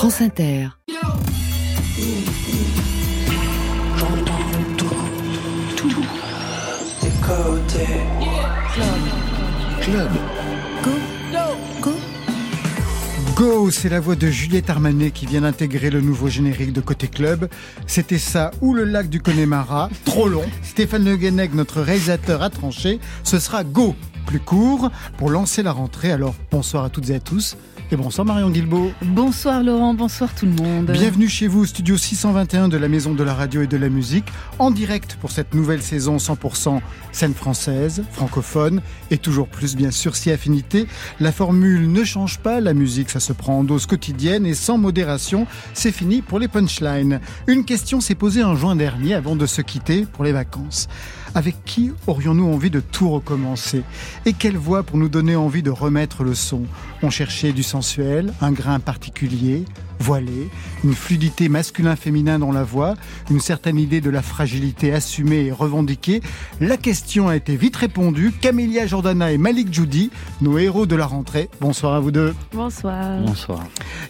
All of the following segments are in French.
France Inter. Club. Go. Go. Go, c'est la voix de Juliette Armanet qui vient d'intégrer le nouveau générique de Côté Club. C'était ça ou le lac du Connemara, trop long. Stéphane Le Guenec, notre réalisateur, a tranché. Ce sera Go, plus court, pour lancer la rentrée. Alors bonsoir à toutes et à tous. Et bonsoir Marion Guilbault. Bonsoir Laurent, bonsoir tout le monde. Bienvenue chez vous, studio 621 de la Maison de la Radio et de la Musique, en direct pour cette nouvelle saison 100% scène française, francophone, et toujours plus bien sûr si affinité. La formule ne change pas, la musique ça se prend en dose quotidienne et sans modération, c'est fini pour les punchlines. Une question s'est posée en juin dernier avant de se quitter pour les vacances. Avec qui aurions-nous envie de tout recommencer? Et quelle voix pour nous donner envie de remettre le son? On cherchait du sensuel, un grain particulier, voilé, une fluidité masculin-féminin dans la voix, une certaine idée de la fragilité assumée et revendiquée. La question a été vite répondue. Camélia Jordana et Malik Judy, nos héros de la rentrée. Bonsoir à vous deux. Bonsoir. Bonsoir.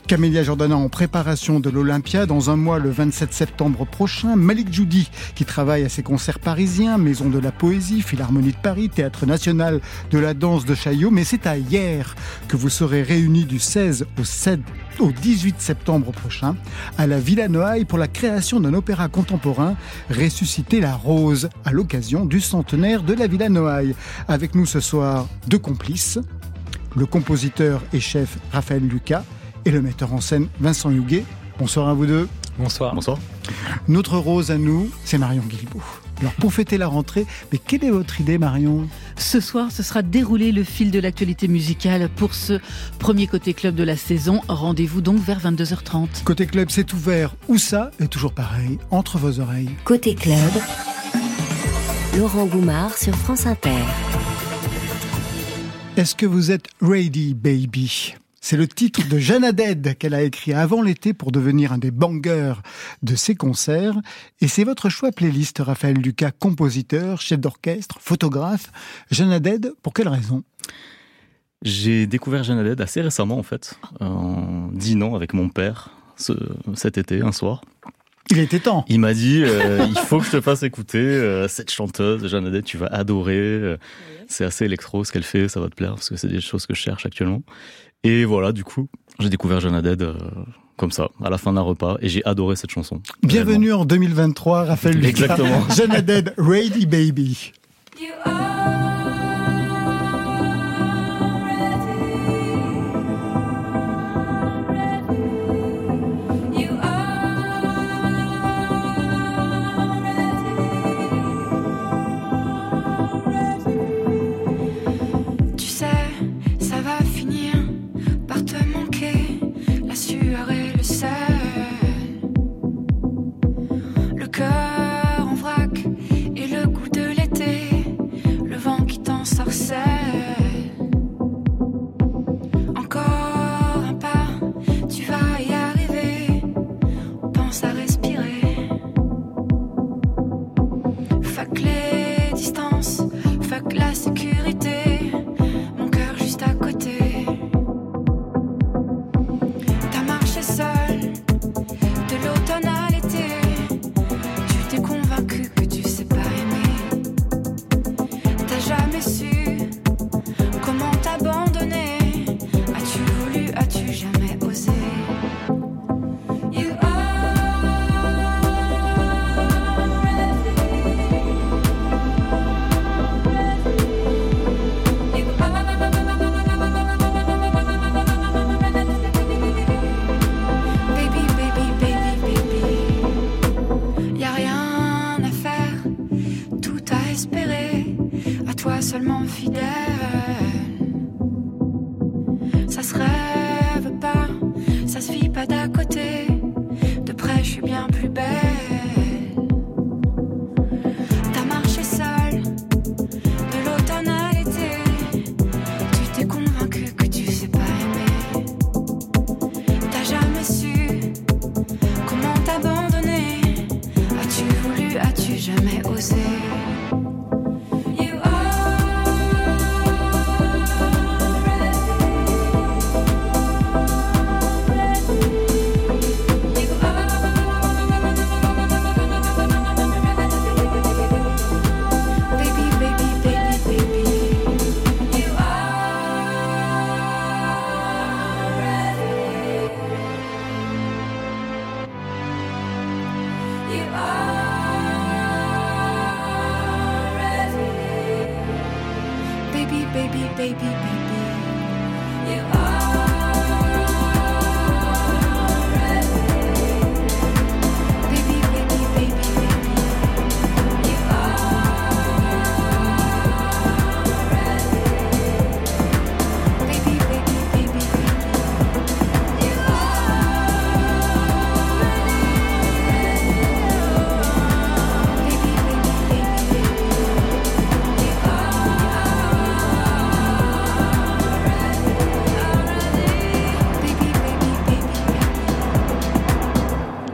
Camélia Jordana en préparation de l'Olympia dans un mois le 27 septembre prochain. Malik Judy qui travaille à ses concerts parisiens, Maison de la Poésie, Philharmonie de Paris, Théâtre National de la Danse de Chaillot. Mais c'est à hier que vous serez réunis du 16 au 7 au 18 septembre prochain à la Villa Noailles pour la création d'un opéra contemporain Ressusciter la rose à l'occasion du centenaire de la Villa Noailles. Avec nous ce soir deux complices, le compositeur et chef Raphaël Lucas et le metteur en scène Vincent Huguet. Bonsoir à vous deux. Bonsoir. Bonsoir. Notre rose à nous, c'est Marion Guilbault. Alors pour fêter la rentrée, mais quelle est votre idée Marion? Ce soir, ce sera dérouler le fil de l'actualité musicale pour ce premier côté club de la saison. Rendez-vous donc vers 22h30. Côté club, c'est ouvert. Où ça est toujours pareil, entre vos oreilles. Côté club. Laurent Goumard sur France Inter. Est-ce que vous êtes ready, baby? C'est le titre de Jeanne Dead qu'elle a écrit avant l'été pour devenir un des bangers de ses concerts. Et c'est votre choix playlist, Raphaël Lucas, compositeur, chef d'orchestre, photographe. Jeanne Dead, pour quelle raison? J'ai découvert Jeanne Dead assez récemment, en fait, en dînant avec mon père ce, cet été, un soir. Il était temps. Il m'a dit euh, il faut que je te fasse écouter euh, cette chanteuse Jeanne Dead, tu vas adorer. Euh, c'est assez électro ce qu'elle fait, ça va te plaire parce que c'est des choses que je cherche actuellement. Et voilà, du coup, j'ai découvert Jeanne Dead euh, comme ça, à la fin d'un repas, et j'ai adoré cette chanson. Bienvenue en 2023, Raphaël Lucas. Exactement. Jeanne Dead, Ready Baby.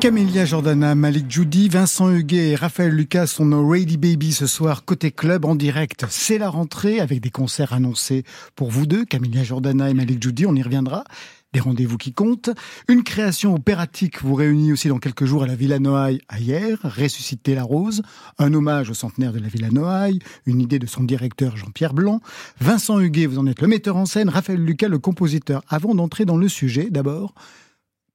Camélia Jordana, Malik Judy, Vincent Huguet et Raphaël Lucas sont nos Ready Baby ce soir côté club en direct. C'est la rentrée avec des concerts annoncés pour vous deux, Camélia Jordana et Malik Judy, on y reviendra. Des rendez-vous qui comptent. Une création opératique vous réunit aussi dans quelques jours à la Villa Noailles hier, Ressusciter la Rose, un hommage au centenaire de la Villa Noailles, une idée de son directeur Jean-Pierre Blanc. Vincent Huguet, vous en êtes le metteur en scène, Raphaël Lucas le compositeur. Avant d'entrer dans le sujet, d'abord,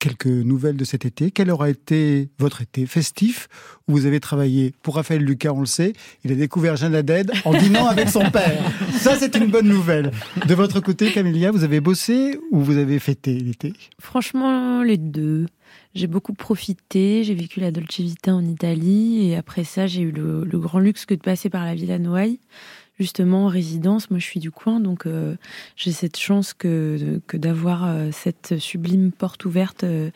quelques nouvelles de cet été. Quel aura été votre été festif? Où vous avez travaillé Pour Raphaël Lucas, on le sait, il a découvert Jeanne Haddad en dînant avec son père. Ça, c'est une bonne nouvelle. De votre côté, Camélia, vous avez bossé ou vous avez fêté l'été? Franchement, les deux. J'ai beaucoup profité, j'ai vécu la Dolce Vita en Italie et après ça, j'ai eu le, le grand luxe que de passer par la Villa Noailles, justement en résidence. Moi, je suis du coin, donc euh, j'ai cette chance que, d'avoir euh, cette sublime porte ouverte euh,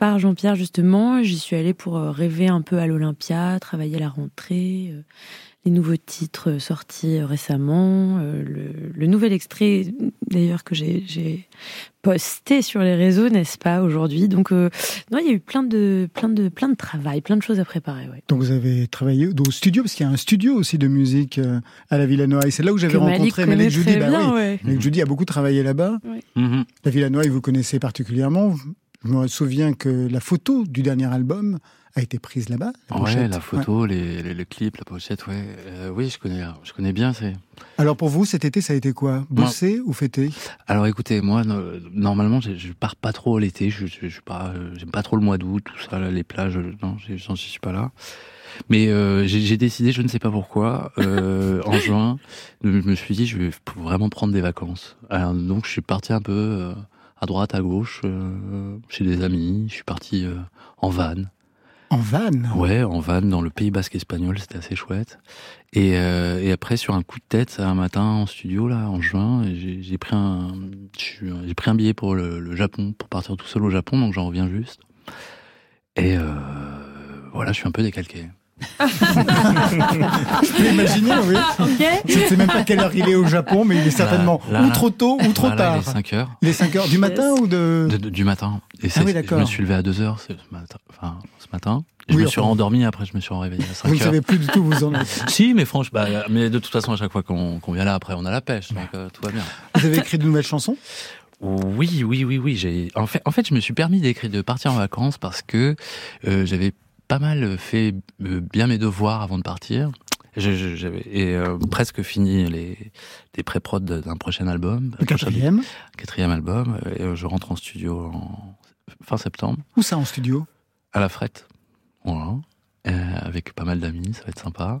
par Jean-Pierre, justement. J'y suis allée pour euh, rêver un peu à l'Olympia, travailler à la rentrée, euh, les nouveaux titres sortis euh, récemment, euh, le, le nouvel extrait d'ailleurs que j'ai- posté sur les réseaux, n'est-ce pas, aujourd'hui. Donc, euh, non, il y a eu plein de, plein de, plein de travail, plein de choses à préparer. Ouais. Donc vous avez travaillé au studio, parce qu'il y a un studio aussi de musique à la Villa Noailles. C'est là où j'avais rencontré Malik Judy. Bah bien, oui. ouais. Malik Judy a beaucoup travaillé là-bas. Mhm. La Villa Noailles, vous connaissez particulièrement. Je me souviens que la photo du dernier album a été prise là-bas. la Ouais, la photo, les, les, le clip, la pochette, ouais. Euh, oui, je connais, je connais bien. C'est. Alors pour vous, cet été, ça a été quoi? Bosser ou fêter? Alors écoutez, moi, no- normalement, je, je pars pas trop l'été. Je, je, je pars, euh, j'aime pas trop le mois d'août, tout ça, là, les plages. euh, Non, j'en suis pas là. Mais euh, j'ai décidé, je ne sais pas pourquoi, euh, en juin, je me suis dit, je vais vraiment prendre des vacances. Alors, donc, je suis parti un peu à droite, à gauche, euh, chez des amis. Je suis parti euh, en van. En van? Ouais, en van dans le Pays Basque espagnol, c'était assez chouette. Et, euh, et après, sur un coup de tête, un matin en studio là, en juin, j'ai pris un, j'ai pris un billet pour le, le Japon, pour partir tout seul au Japon, donc j'en reviens juste. Et voilà, je suis un peu décalqué. Je peux imaginer, oui. Je ne sais même pas quelle heure il est au Japon, mais il est certainement Là, là, ou trop tôt ou trop tard. Il est 5 heures Il est 5 heures du matin ou de... de- de- du matin. Et Ah oui, je me suis levé à 2 heures ce matin. Enfin, ce matin. Et Oui, je me suis rendormi, après je me suis réveillé à 5 Vous ne heures. savez plus du tout où vous en êtes. Si, mais franchement, bah, mais de toute façon, à chaque fois qu'on vient là, après, on a la pêche, donc euh, tout va bien. Vous avez écrit de nouvelles chansons? Oui, oui, oui, oui. J'ai en fait, en fait, je me suis permis d'écrire, de partir en vacances parce que euh, j'avais pas mal fait euh, bien mes devoirs avant de partir. J'avais et euh, presque fini les des pré-prod d'un prochain album, Le quatrième quatrième album. Et euh, je rentre en studio en fin septembre Où ça en studio? À la frette, voilà, Euh, avec pas mal d'amis, ça va être sympa.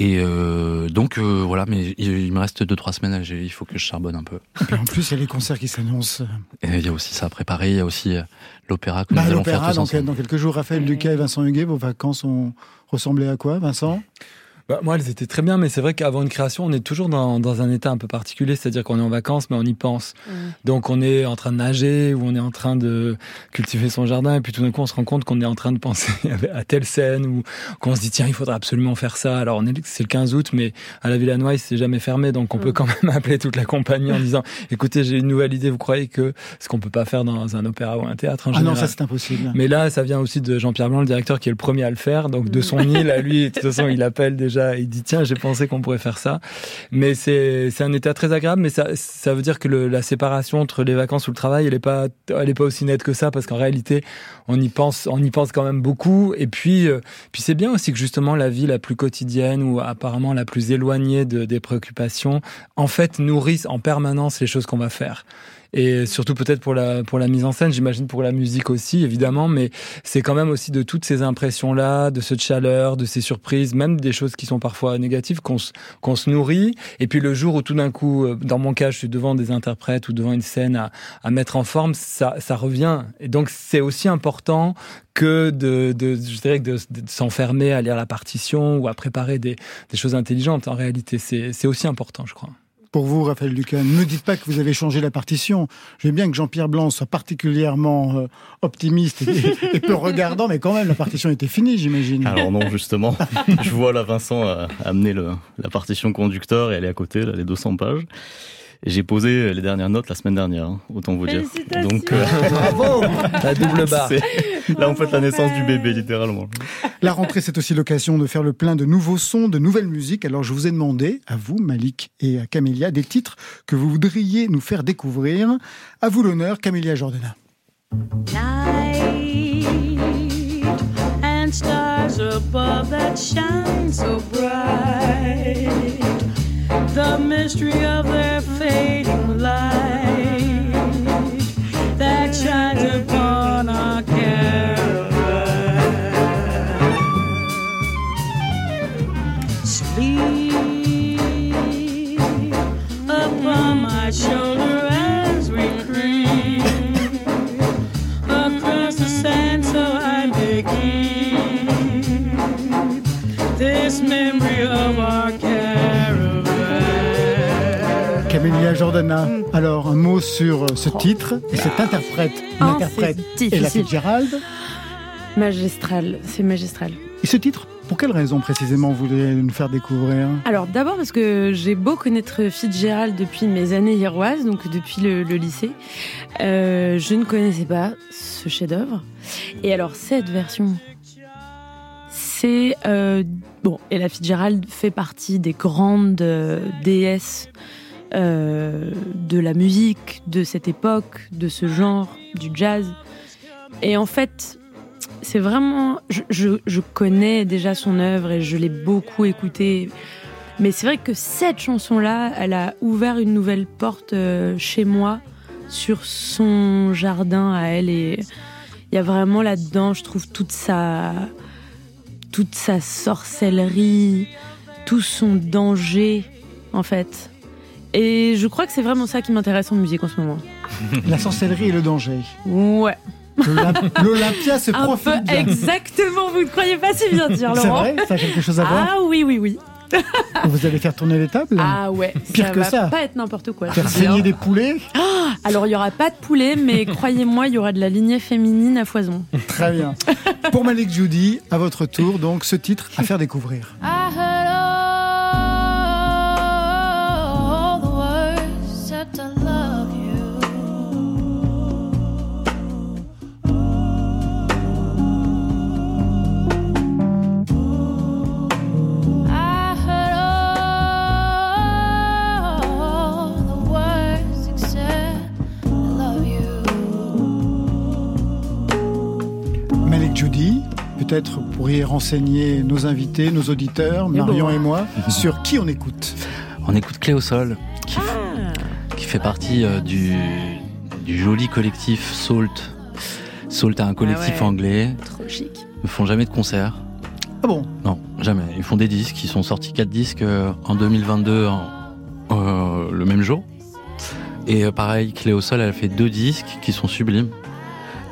Et euh, donc euh, voilà, mais il, il me reste deux trois semaines, à- j'ai- il faut que je charbonne un peu. Et puis en plus, il y a les concerts qui s'annoncent. Et il y a aussi ça à préparer, il y a aussi euh, l'opéra que Bah, nous allons faire L'opéra, tous dans, ensemble. dans quelques jours, Raphaël Lucas et Vincent Huguet, vos vacances ont ressemblé à quoi, Vincent? Bah, moi, elles étaient très bien, mais c'est vrai qu'avant une création, on est toujours dans, dans un état un peu particulier, c'est-à-dire qu'on est en vacances, mais on y pense. Donc, on est en train de nager ou on est en train de cultiver son jardin, et puis tout d'un coup, on se rend compte qu'on est en train de penser à telle scène ou qu'on se dit tiens, il faudra absolument faire ça. Alors, on est c'est le 15 août, mais à la Villa Noailles, c'est jamais fermé, donc on peut quand même appeler toute la compagnie en disant écoutez, j'ai une nouvelle idée. Vous croyez que ce qu'on peut pas faire dans un opéra ou un théâtre en Ah non, général? ça c'est impossible. mais là, ça vient aussi de Jean-Pierre Blanc, le directeur, qui est le premier à le faire. Donc, de son île à lui, de toute façon, il appelle déjà, il dit, tiens, j'ai pensé qu'on pourrait faire ça. Mais c'est, un état très agréable, mais ça, ça veut dire que le- la séparation entre les vacances ou le travail, elle est pas, elle est pas aussi nette que ça, parce qu'en réalité, on y pense, on y pense quand même beaucoup. Et puis, euh, puis c'est bien aussi que justement, la vie la plus quotidienne ou apparemment la plus éloignée de, des préoccupations, en fait, nourrisse en permanence les choses qu'on va faire. Et surtout peut-être pour la pour la mise en scène, j'imagine pour la musique aussi évidemment, mais c'est quand même aussi de toutes ces impressions là, de cette chaleur, de ces surprises, même des choses qui sont parfois négatives qu'on se qu'on se nourrit. Et puis le jour où tout d'un coup, euh, dans mon cas, je suis devant des interprètes ou devant une scène à, à mettre en forme, ça ça revient. Et donc c'est aussi important que de, de je dirais de, de s'enfermer à lire la partition ou à préparer des, des choses intelligentes. En réalité, c'est aussi important, je crois. Pour vous, Raphaël Lucan, ne me dites pas que vous avez changé la partition. Je veux bien que Jean-Pierre Blanc soit particulièrement euh, optimiste et, et, peu regardant, mais quand même, la partition était finie, j'imagine. Alors non, justement. je vois là Vincent a amené le, la partition conducteur et elle est à côté, là, les 200 pages. J'ai posé les dernières notes la semaine dernière, hein, autant vous dire. Donc, euh... bravo La double barre. Là, on fait la naissance du bébé, littéralement. La rentrée, c'est aussi l'occasion de faire le plein de nouveaux sons, de nouvelles musiques. Alors, je vous ai demandé, à vous, Malik et à Camélia, des titres que vous voudriez nous faire découvrir. À vous l'honneur, Camélia Jordana. Night and stars above that shine so bright. The mystery of their fading light that shines upon our caravan. Sleep upon my shoulder as we creep across the sand so I may keep this memory of our Camélia Jordana, alors un mot sur ce titre et cet interprète. Une Oh, et la. Fitzgerald. Magistral, c'est magistral. Et ce titre, pour quelle raison précisément vous voulez nous faire découvrir Alors d'abord parce que j'ai beau connaître Fitzgerald depuis mes années hiéroises, donc depuis le, le lycée, euh, je ne connaissais pas ce chef-d'œuvre. Et alors cette version, c'est euh, bon. Ella Fitzgerald fait partie des grandes euh, déesses euh, de la musique de cette époque, de ce genre, du jazz. Et en fait, c'est vraiment. Je, je, je connais déjà son œuvre et je l'ai beaucoup écoutée. Mais c'est vrai que cette chanson-là, elle a ouvert une nouvelle porte euh, chez moi sur son jardin à elle. Et il y a vraiment là-dedans, je trouve, toute sa, toute sa sorcellerie, tout son danger, en fait. Et je crois que c'est vraiment ça qui m'intéresse en musique en ce moment. La sorcellerie et le danger. Ouais. L'Olymp- L'Olympia se profile bien. exactement, vous ne croyez pas si bien dire, C'est Laurent. vrai Ça a quelque chose à voir Ah oui, oui, oui. Vous allez faire tourner les tables Ah ouais, Pire ça que va ça. pas être n'importe quoi. Faire saigner des poulets Alors il y aura pas de poulet, mais croyez-moi, il y aura de la lignée féminine à foison. Très bien. Pour Malik Judy, à votre tour, donc ce titre à faire découvrir. I heard Peut-être pourriez renseigner nos invités, nos auditeurs, Eh Marion et moi, sur qui on écoute. On écoute Clé au sol, qui, Ah. qui fait partie euh, du, du joli collectif Salt. Salt est un collectif ouais. anglais. Trop chic. Ils ne font jamais de concerts. Ah bon? Non, jamais. Ils font des disques. Ils sont sortis quatre disques euh, en 2022, en- euh, le même jour. Et euh, pareil, Clé au sol, elle a fait deux disques qui sont sublimes.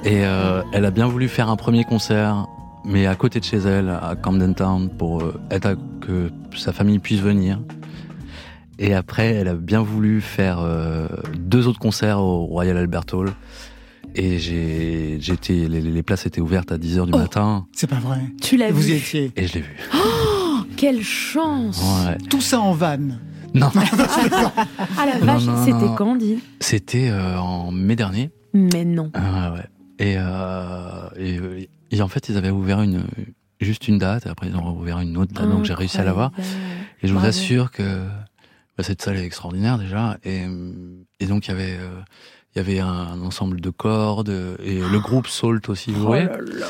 Et euh, elle a bien voulu faire un premier concert, mais à côté de chez elle, à Camden Town, pour euh, être à- que sa famille puisse venir. Et après, elle a bien voulu faire euh, deux autres concerts au Royal Albert Hall. Et j'ai, j'étais, les, les places étaient ouvertes à 10h du Oh. matin. C'est pas vrai. Tu l'as Vous vu y étiez. Et je l'ai vu. Quelle chance Ouais. Tout ça en vanne. Non, Ah la vache, non, c'était quand, dit c'était euh, en mai dernier. Mais non. Ah ouais. Et, euh, et, et en fait, ils avaient ouvert une, juste une date, et après ils ont ouvert une autre date, donc j'ai réussi à l'avoir. Et je vous assure que bah, cette salle est extraordinaire déjà. Et, et donc il y avait, euh, il y avait un, ensemble de cordes, et le groupe Salt aussi Oh jouait. là.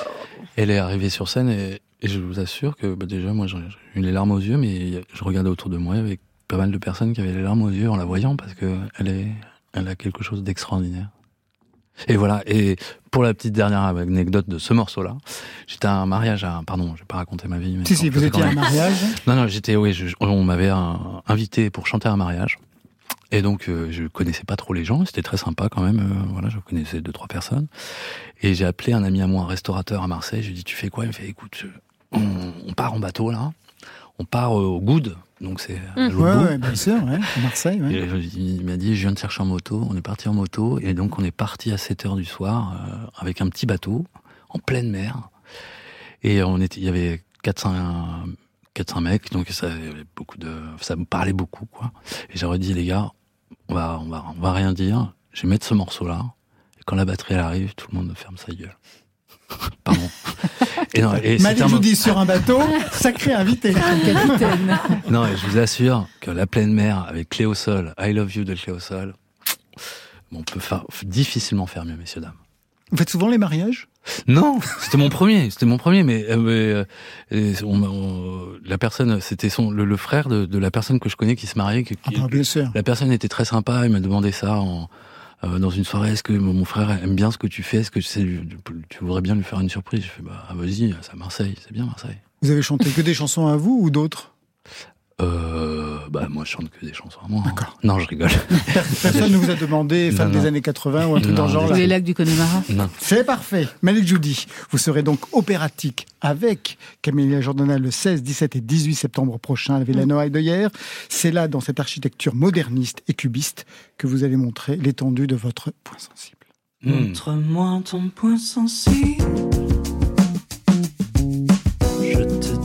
Elle est arrivée sur scène, et, et je vous assure que bah, déjà, moi j'ai eu les larmes aux yeux, mais je regardais autour de moi avec pas mal de personnes qui avaient les larmes aux yeux en la voyant, parce que elle est, Elle a quelque chose d'extraordinaire. Et voilà. Et pour la petite dernière anecdote de ce morceau-là, j'étais à un mariage à, pardon, je vais pas raconter ma vie. Mais Si, si, vous étiez à un mariage. Non, non, j'étais, oui, je- on m'avait invité pour chanter à un mariage. Et donc, euh, je connaissais pas trop les gens. C'était très sympa quand même. euh, voilà, je connaissais deux, trois personnes. Et j'ai appelé un ami à moi, un restaurateur à Marseille. Je lui ai dit, tu fais quoi? Il me fait, écoute, je- on, on part en bateau là. On part euh, au Goud. Donc c'est à Ouais, bien sûr, ouais, à Marseille. ouais. Et je- il m'a dit, je viens de chercher en moto. On est parti en moto. Et donc, on est parti à 7 heures du soir euh, avec un petit bateau en pleine mer. Et on était, il y avait 400, 400 mecs. Donc, ça, avait beaucoup de, ça me parlait beaucoup, quoi. Et j'aurais dit, les gars, on va, on va, on va rien dire. Je vais mettre ce morceau-là. Et quand la batterie elle arrive, tout le monde ferme sa gueule. Pardon. Et non, et Malik un Joudi sur un bateau, sacré invité. non, et je vous assure que la pleine mer avec Clé au sol, I love you de Clé au sol, on peut faire, difficilement faire mieux, messieurs dames. Vous faites souvent les mariages? Non, c'était mon premier, c'était mon premier, mais, euh, euh, on- on- la personne, c'était son le, le frère de, de la personne que je connais qui se mariait. qui- qui- Ah, bah, bien sûr. La personne était très sympa, il m'a demandé ça en, euh, dans une soirée. Est-ce que mon frère aime bien ce que tu fais? Est-ce que tu, sais, tu voudrais bien lui faire une surprise? Je fais bah vas-y, c'est Marseille, c'est bien Marseille. Vous avez chanté que des chansons à vous ou d'autres? Euh, bah moi je chante que des chansons à moi. hein. Non, je rigole. Personne ne vous a demandé, femme Non, des non. années 80 ou un truc Non, dans le genre là les lacs du Connemara. Non. C'est parfait. Malik Joudi, vous serez donc opératique avec Camélia Jordana le 16, 17 et 18 septembre prochain à la Villa Noailles de hier. C'est là, dans cette architecture moderniste et cubiste, que vous allez montrer l'étendue de votre point sensible. Montre-moi ton point sensible. Je te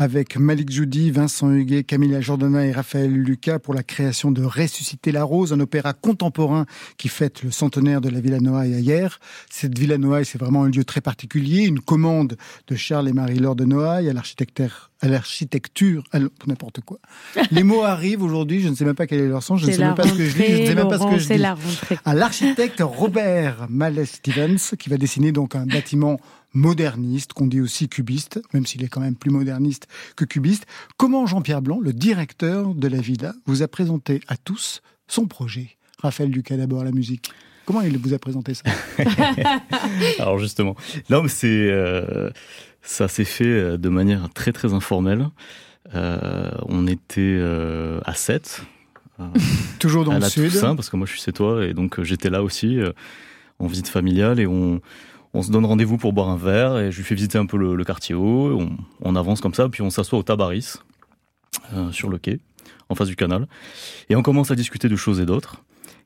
avec Malik Joudi, Vincent Huguet, Camilla Jordana et Raphaël Lucas pour la création de Ressusciter la Rose, un opéra contemporain qui fête le centenaire de la Villa Noailles hier. Cette Villa Noailles, c'est vraiment un lieu très particulier, une commande de Charles et Marie-Laure de Noailles à l'architecture, à l'architecture, à n'importe quoi. Les mots arrivent aujourd'hui, je ne sais même pas quel est leur sens, je ne sais même pas ce que je dis, je ne sais même pas ce que je c'est dis la à l'architecte Robert Mallet Stevens, qui va dessiner donc un bâtiment moderniste, qu'on dit aussi cubiste, même s'il est quand même plus moderniste que cubiste. Comment Jean-Pierre Blanc, le directeur de la villa, vous a présenté à tous son projet? Raphaël Lucas d'abord, la musique. Comment il vous a présenté ça? Alors justement, non mais c'est euh, ça s'est fait euh, de manière très très informelle. Euh, on était euh, à 7 euh, Toujours dans à le la sud. Toussaint, parce que moi je suis sétois et donc j'étais là aussi en visite familiale et on, on se donne rendez-vous pour boire un verre et je lui fais visiter un peu le, le quartier haut. On, on avance comme ça, puis on s'assoit au Tabaris euh, sur le quai, en face du canal, et on commence à discuter de choses et d'autres.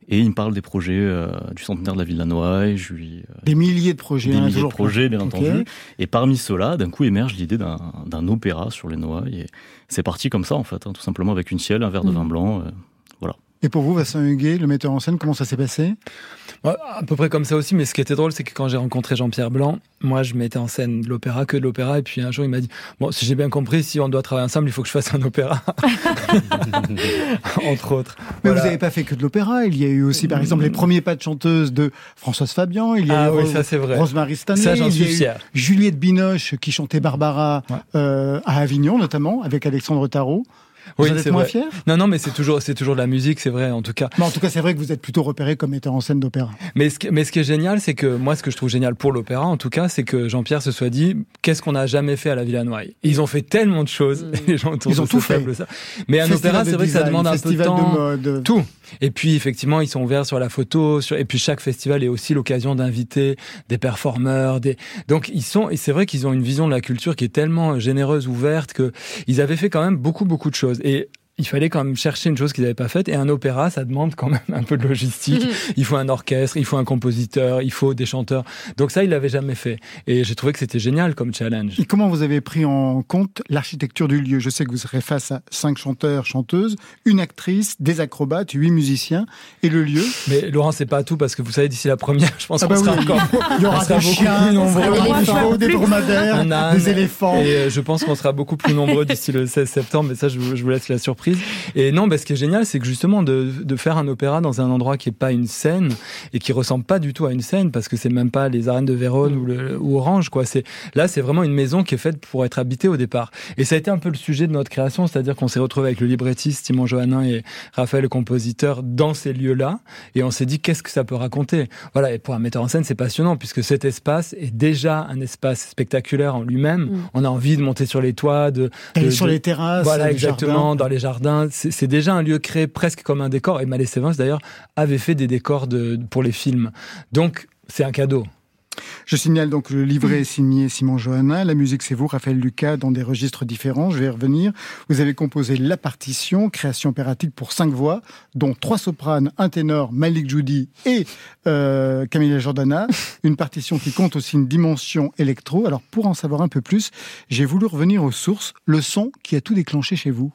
Et il me parle des projets euh, du centenaire de la ville de la Noailles, je lui euh, Des milliers de projets. des hein, milliers de projets, bien entendu. Et parmi ceux-là, d'un coup émerge l'idée d'un d'un opéra sur les Noailles. Et c'est parti comme ça, en fait, hein, tout simplement avec une ciel, un verre de Mm. vin blanc. Et pour vous, Vincent Huguet, le metteur en scène, comment ça s'est passé? Ouais, à peu près comme ça aussi, mais ce qui était drôle, c'est que quand j'ai rencontré Jean-Pierre Blanc, moi je mettais en scène de l'opéra, que de l'opéra, et puis un jour il m'a dit Bon, si j'ai bien compris, si on doit travailler ensemble, il faut que je fasse un opéra. Entre autres. Mais Voilà. vous n'avez pas fait que de l'opéra. Il y a eu aussi, par exemple, les premiers pas de chanteuse de Françoise Fabian. Il y a Ah eu oui, ça vrai. Rosemary Stanley. Ça, j'en il y a suis eu fier. Juliette Binoche qui chantait Barbara Ouais. euh, à Avignon, notamment, avec Alexandre Tarot. Oui, vous en êtes c'est moins vrai. fier? Non, non, mais c'est toujours, c'est toujours de la musique, c'est vrai, en tout cas. Mais en tout cas, c'est vrai que vous êtes plutôt repéré comme metteur en scène d'opéra. Mais ce, qui, mais ce qui est génial, c'est que moi, ce que je trouve génial pour l'opéra, en tout cas, c'est que Jean-Pierre se soit dit qu'est-ce qu'on n'a jamais fait à la Villa Noailles Ils ont fait tellement de choses. Les gens autour Ils ont tout fait. table, ça. Mais un Festival opéra, c'est vrai que ça demande un peu de temps. de mode. Tout. Et puis effectivement, ils sont ouverts sur la photo, sur... et puis chaque festival est aussi l'occasion d'inviter des performeurs, des. Donc ils sont, et c'est vrai qu'ils ont une vision de la culture qui est tellement généreuse, ouverte que ils avaient fait quand même beaucoup beaucoup de choses. Et il fallait quand même chercher une chose qu'ils n'avaient pas faite. Et un opéra, ça demande quand même un peu de logistique. il faut un orchestre, il faut un compositeur, il faut des chanteurs. Donc ça, il l'avait jamais fait. Et j'ai trouvé que c'était génial comme challenge. Et comment vous avez pris en compte l'architecture du lieu? Je sais que vous serez face à cinq chanteurs, chanteuses, une actrice, des acrobates, huit musiciens et le lieu? Mais Laurent, c'est pas tout parce que vous savez, d'ici la première, je pense Ah qu'on bah sera oui, encore. il y on aura sera des chiens, plus nombreux. des chevaux, des dromadaires, des éléphants. Et euh, je pense qu'on sera beaucoup plus nombreux d'ici le 16 septembre, mais ça, je vous, je vous laisse la surprise. Et non, bah, ce qui est génial, c'est que justement, de, de faire un opéra dans un endroit qui est pas une scène et qui ressemble pas du tout à une scène, parce que c'est même pas les arènes de Vérone ou, le, ou Orange, quoi. C'est, là, c'est vraiment une maison qui est faite pour être habitée au départ. Et ça a été un peu le sujet de notre création, c'est-à-dire qu'on s'est retrouvé avec le librettiste Simon Johannin et Raphaël, le compositeur, dans ces lieux-là, et on s'est dit, qu'est-ce que ça peut raconter? Voilà. Et pour un metteur en scène, c'est passionnant, puisque cet espace est déjà un espace spectaculaire en lui-même. Mm. On a envie de monter sur les toits, de, de- sur de- les terrasses, voilà, exactement, jardins. dans les jardins. C'est c'est déjà un lieu créé presque comme un décor. Et Malais Sévens, d'ailleurs, avait fait des décors de, pour les films. Donc, c'est un cadeau. Je signale donc le livret signé Simon Johannin, la musique c'est vous, Raphaël Lucas, dans des registres différents, je vais y revenir. Vous avez composé la partition, création opératique pour cinq voix, dont trois sopranes, un ténor, Malik Judy et euh, Camilla Jordana, une partition qui compte aussi une dimension électro. Alors pour en savoir un peu plus, j'ai voulu revenir aux sources, le son qui a tout déclenché chez vous.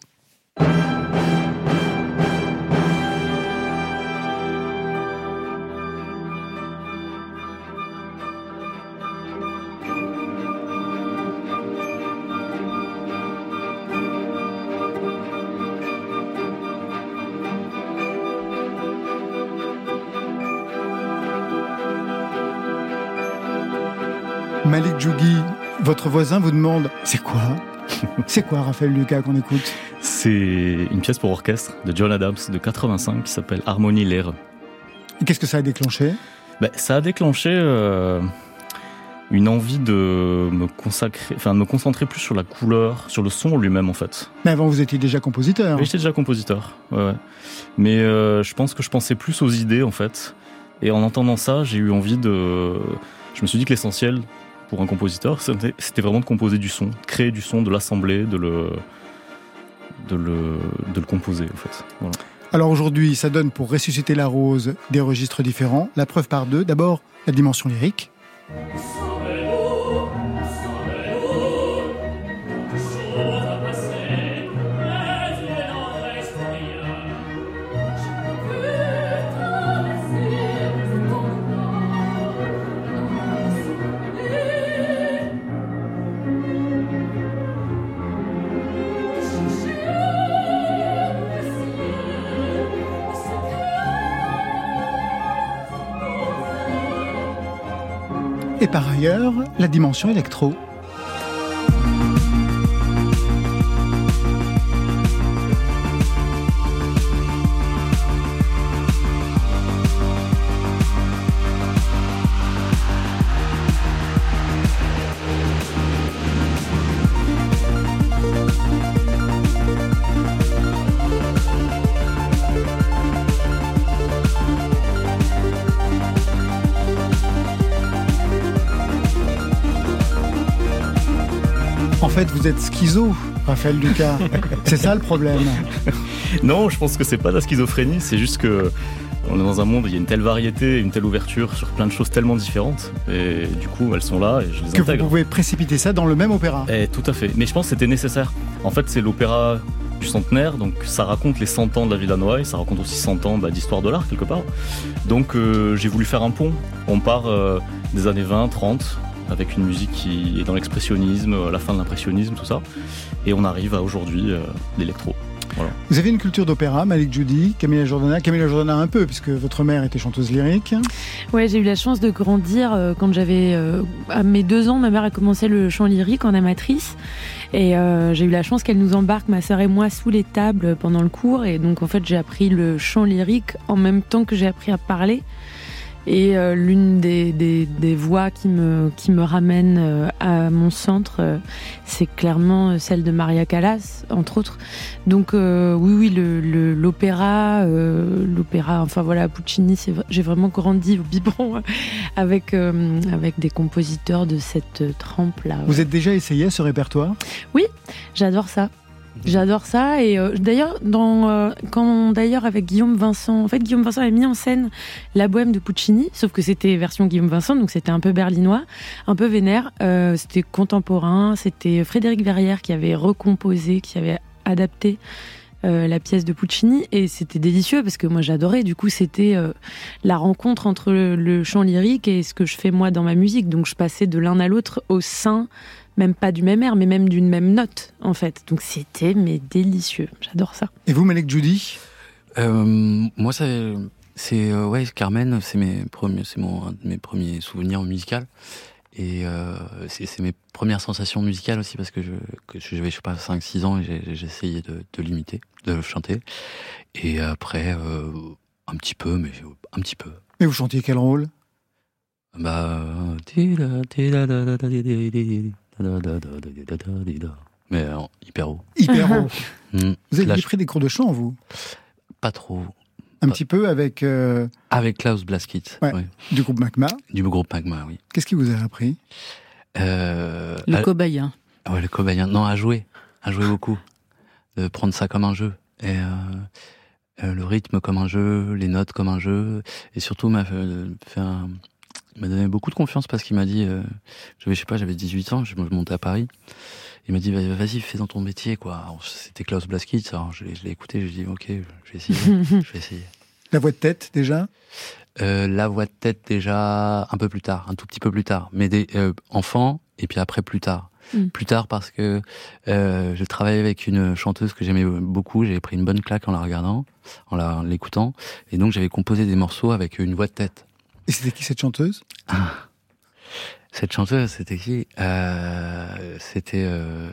Malik Djougui, votre voisin vous demande c'est quoi? C'est quoi Raphaël Lucas qu'on écoute? C'est une pièce pour orchestre de John Adams de 85 qui s'appelle Harmonie l'air. Et qu'est-ce que ça a déclenché? Ben, ça a déclenché euh, une envie de me consacrer, enfin de me concentrer plus sur la couleur, sur le son lui-même en fait. Mais avant vous étiez déjà compositeur. J'étais déjà compositeur, ouais, ouais. Mais euh, je pense que je pensais plus aux idées en fait. Et en entendant ça, j'ai eu envie de. Je me suis dit que l'essentiel pour un compositeur, c'était c'était vraiment de composer du son, créer du son, de l'assembler, de le, de le, composer en fait. Alors aujourd'hui, ça donne pour ressusciter la rose des registres différents. La preuve par deux. D'abord, la dimension lyrique. Par ailleurs, la dimension électro. Vous êtes schizo, Raphaël Lucas. c'est ça le problème. Non, je pense que c'est pas de la schizophrénie, c'est juste que on est dans un monde où il y a une telle variété, une telle ouverture sur plein de choses tellement différentes. Et du coup, elles sont là et je les Que vous intègre. pouvez précipiter ça dans le même opéra. Eh, tout à fait. Mais je pense que c'était nécessaire. En fait, c'est l'opéra du centenaire, donc ça raconte les 100 ans de la Villa Noailles, ça raconte aussi 100 ans bah, d'histoire de l'art quelque part. Donc euh, j'ai voulu faire un pont. On part euh, des années 20, 30, avec une musique qui est dans l'expressionnisme, à la fin de l'impressionnisme, tout ça. Et on arrive à aujourd'hui euh, l'électro. Voilà. Vous avez une culture d'opéra, Malik Judy, Camilla Jordana. Camilla Jordana un peu, puisque votre mère était chanteuse lyrique. Ouais, j'ai eu la chance de grandir euh, quand j'avais euh, à mes deux ans. Ma mère a commencé le chant lyrique en amatrice, et euh, j'ai eu la chance qu'elle nous embarque, ma sœur et moi, sous les tables pendant le cours. Et donc en fait, j'ai appris le chant lyrique en même temps que j'ai appris à parler. Et euh, l'une des, des, des voix qui me, qui me ramène euh, à mon centre, euh, c'est clairement celle de Maria Callas, entre autres. Donc oui, oui, le- le- l'opéra, l'opéra, enfin voilà, Puccini, j'ai vraiment grandi au biberon avec, avec des compositeurs de cette trempe-là. ouais. Vous êtes déjà essayé à ce répertoire? J'adore ça. J'adore ça et euh, d'ailleurs dans euh, quand d'ailleurs avec Guillaume Vincent en fait Guillaume Vincent avait mis en scène la bohème de Puccini sauf que c'était version Guillaume Vincent donc c'était un peu berlinois un peu vénère. Euh, c'était contemporain c'était Frédéric Verrières qui avait recomposé qui avait adapté la pièce de Puccini et c'était délicieux parce que moi j'adorais. Du coup c'était la rencontre entre le chant lyrique et ce que je fais moi dans ma musique. Donc je passais de l'un à l'autre au sein même pas du même air, mais même d'une même note, en fait. Donc c'était mais délicieux. J'adore ça. Et vous, Malik Judy Euh, moi, c'est, c'est euh, ouais, Carmen, c'est mes premiers, c'est mon un de mes premiers souvenirs musicaux. Et euh, c'est, c'est mes premières sensations musicales aussi parce que je, que j'avais je sais pas 5-6 ans et j'ai, j'ai essayé de, de l'imiter, de le chanter. Et après, euh, un petit peu, mais un petit peu. Et vous chantiez quel rôle? Bah, mais euh, hyper haut. Hyper haut. Hmm. Vous avez pris des cours de chant, vous? Pas trop. Un Pas- petit peu avec euh, Avec Klaus Blaskit, Ouais. ouais. du groupe Magma. du groupe Magma, oui. Qu'est-ce qui vous a appris? Euh, Le à- cobayen. Ouais, le cobayen. Non, à jouer. À jouer beaucoup. De prendre ça comme un jeu. Et euh, euh, le rythme comme un jeu, les notes comme un jeu. Et surtout, m'a fait, fait un- m'a donné beaucoup de confiance parce qu'il m'a dit, euh, j'avais, je sais pas, j'avais 18 ans, je, je montais à Paris. Il m'a dit, vas- vas-y, fais dans ton métier, quoi. C'était Klaus Blaskitz, alors je l'ai, je l'ai écouté, j'ai dit, ok, je vais essayer. je vais essayer. La voix de tête, déjà? Euh, la voix de tête déjà un peu plus tard, un tout petit peu plus tard, mais des euh, enfants et puis après plus tard. Mm. Plus tard parce que euh, je travaillais avec une chanteuse que j'aimais beaucoup, j'avais pris une bonne claque en la regardant, en la- en l'écoutant, et donc j'avais composé des morceaux avec une voix de tête. Et c'était qui cette chanteuse? Cette chanteuse, c'était qui? Euh, C'était, euh,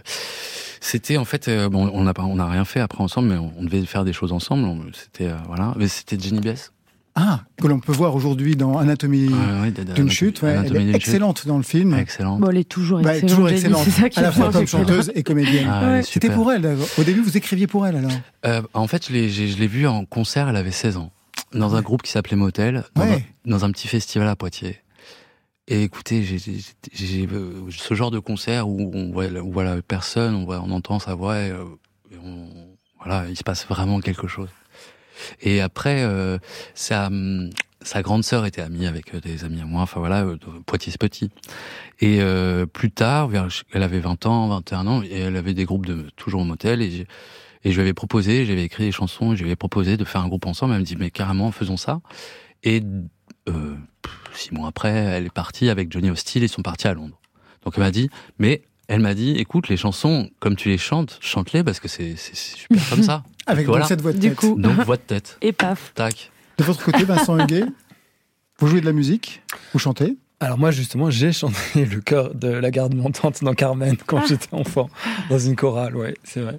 c'était en fait, euh, bon, on n'a pas, on n'a rien fait après ensemble, mais on, on devait faire des choses ensemble. on- C'était, euh, voilà, mais c'était Jenny Bess. Ah, que l'on peut voir aujourd'hui dans Anatomie Ouais, ouais, d'une chute. ouais, Anatomie elle est d'une chute. excellente dans le film. Excellent. Bon, elle est toujours Bah, excellente. toujours Jenny, excellente. C'est ça qui À la fois comme chanteuse et comédienne. Ah, C'était pour elle. Au début, vous écriviez pour elle alors? Euh, en fait, je l'ai, j'ai- je l'ai vue en concert, elle avait 16 ans, dans un groupe qui s'appelait Motel, dans, Ouais. un, dans un petit festival à Poitiers. Et écoutez, j'ai, euh, ce genre de concert où on voit, la personne, on, voit, on entend sa voix, et, euh, et on, voilà, il se passe vraiment quelque chose. Et après, euh, sa, sa grande sœur était amie avec des amis à moi, enfin voilà, Poitiers petit. Et euh, plus tard, elle avait 20 ans, 21 ans, et elle avait des groupes de toujours au motel, et et je lui avais proposé, j'avais écrit des chansons, et je lui avais proposé de faire un groupe ensemble. Elle me dit, mais carrément, faisons ça. Et euh, six mois après, elle est partie avec Johnny Hostile, ils sont partis à Londres. Donc elle m'a dit, mais elle m'a dit, écoute, les chansons, comme tu les chantes, chante-les parce que c'est super comme ça. Avec Voilà. cette voix de Du tête. coup. Donc voix de tête, Et paf. tac. De votre côté, Vincent Huguet, vous jouez de la musique Vous chantez Alors moi justement j'ai chanté le chœur de la garde montante dans Carmen quand Ah. j'étais enfant dans une chorale, ouais, c'est vrai.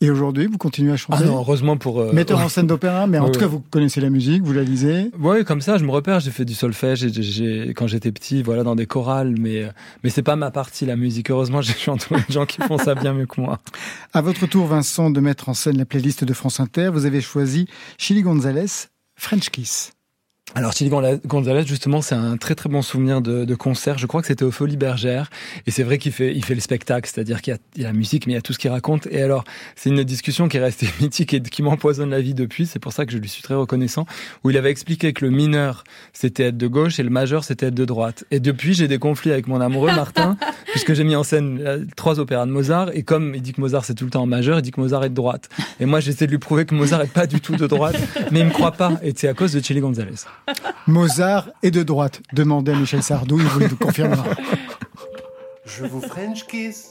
Et aujourd'hui, vous continuez à Ah chanter non, heureusement pour euh, Metteur en scène d'opéra, mais en Ouais, tout cas, ouais. vous connaissez la musique, vous la lisez. Ouais, comme ça, je me repère. J'ai fait du solfège j'ai- j'ai- quand j'étais petit, voilà, dans des chorales, mais mais c'est pas ma partie la musique. Heureusement, suis entouré de gens qui font ça bien mieux que moi. À votre tour, Vincent, de mettre en scène la playlist de France Inter, vous avez choisi Chili Gonzalez, French Kiss. Alors Chili Gonzalez, justement, c'est un très très bon souvenir de, de concert. Je crois que c'était au Folies Bergères. Et c'est vrai qu'il fait, il fait le spectacle, c'est-à-dire qu'il y, a- il y a la musique, mais il y a tout ce qu'il raconte. Et alors, c'est une discussion qui est restée mythique et qui m'empoisonne la vie depuis. C'est pour ça que je lui suis très reconnaissant. Où il avait expliqué que le mineur, c'était être de gauche et le majeur, c'était être de droite. Et depuis, j'ai des conflits avec mon amoureux Martin, puisque j'ai mis en scène euh, trois opéras de Mozart. Et comme il dit que Mozart, c'est tout le temps en majeur, il dit que Mozart est de droite. Et moi, j'essaie de lui prouver que Mozart est pas du tout de droite, mais il me croit pas. Et c'est à cause de Chili Gonzalez. Mozart est de droite. Demandez à Michel Sardou, il vous confirmera. Je vous French kiss.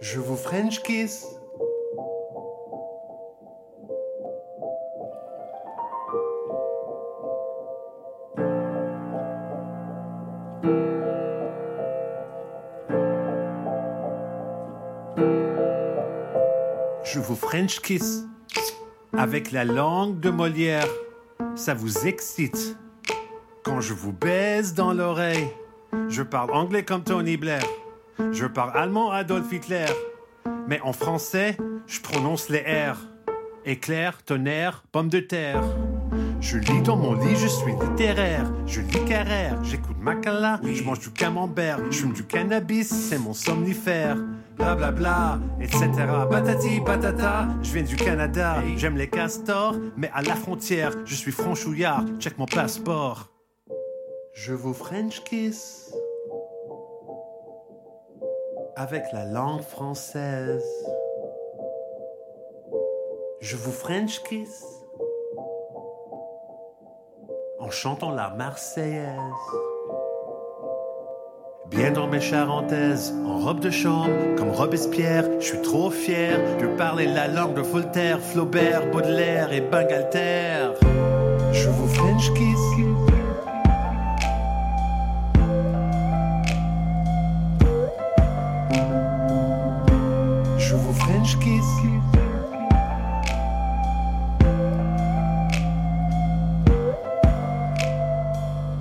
Je vous French kiss. French kiss avec la langue de Molière. Ça vous excite. Quand je vous baise dans l'oreille, je parle anglais comme Tony Blair. Je parle allemand Adolf Hitler. Mais en français, je prononce les R. Éclair, tonnerre, pomme de terre. Je lis dans mon lit, je suis littéraire. Je lis Carrère, j'écoute Macala, je mange du camembert, je fume du cannabis, c'est mon somnifère. Bla bla bla, etc. Patati patata, je viens du Canada, j'aime les castors, mais à la frontière, je suis franchouillard, check mon passeport. Je vous French kiss avec la langue française. Je vous French kiss en chantant la Marseillaise. Bien dans mes charentaises, en robe de chambre, comme Robespierre, je suis trop fier de parler la langue de Voltaire, Flaubert, Baudelaire et Bangalter. Je vous French kiss.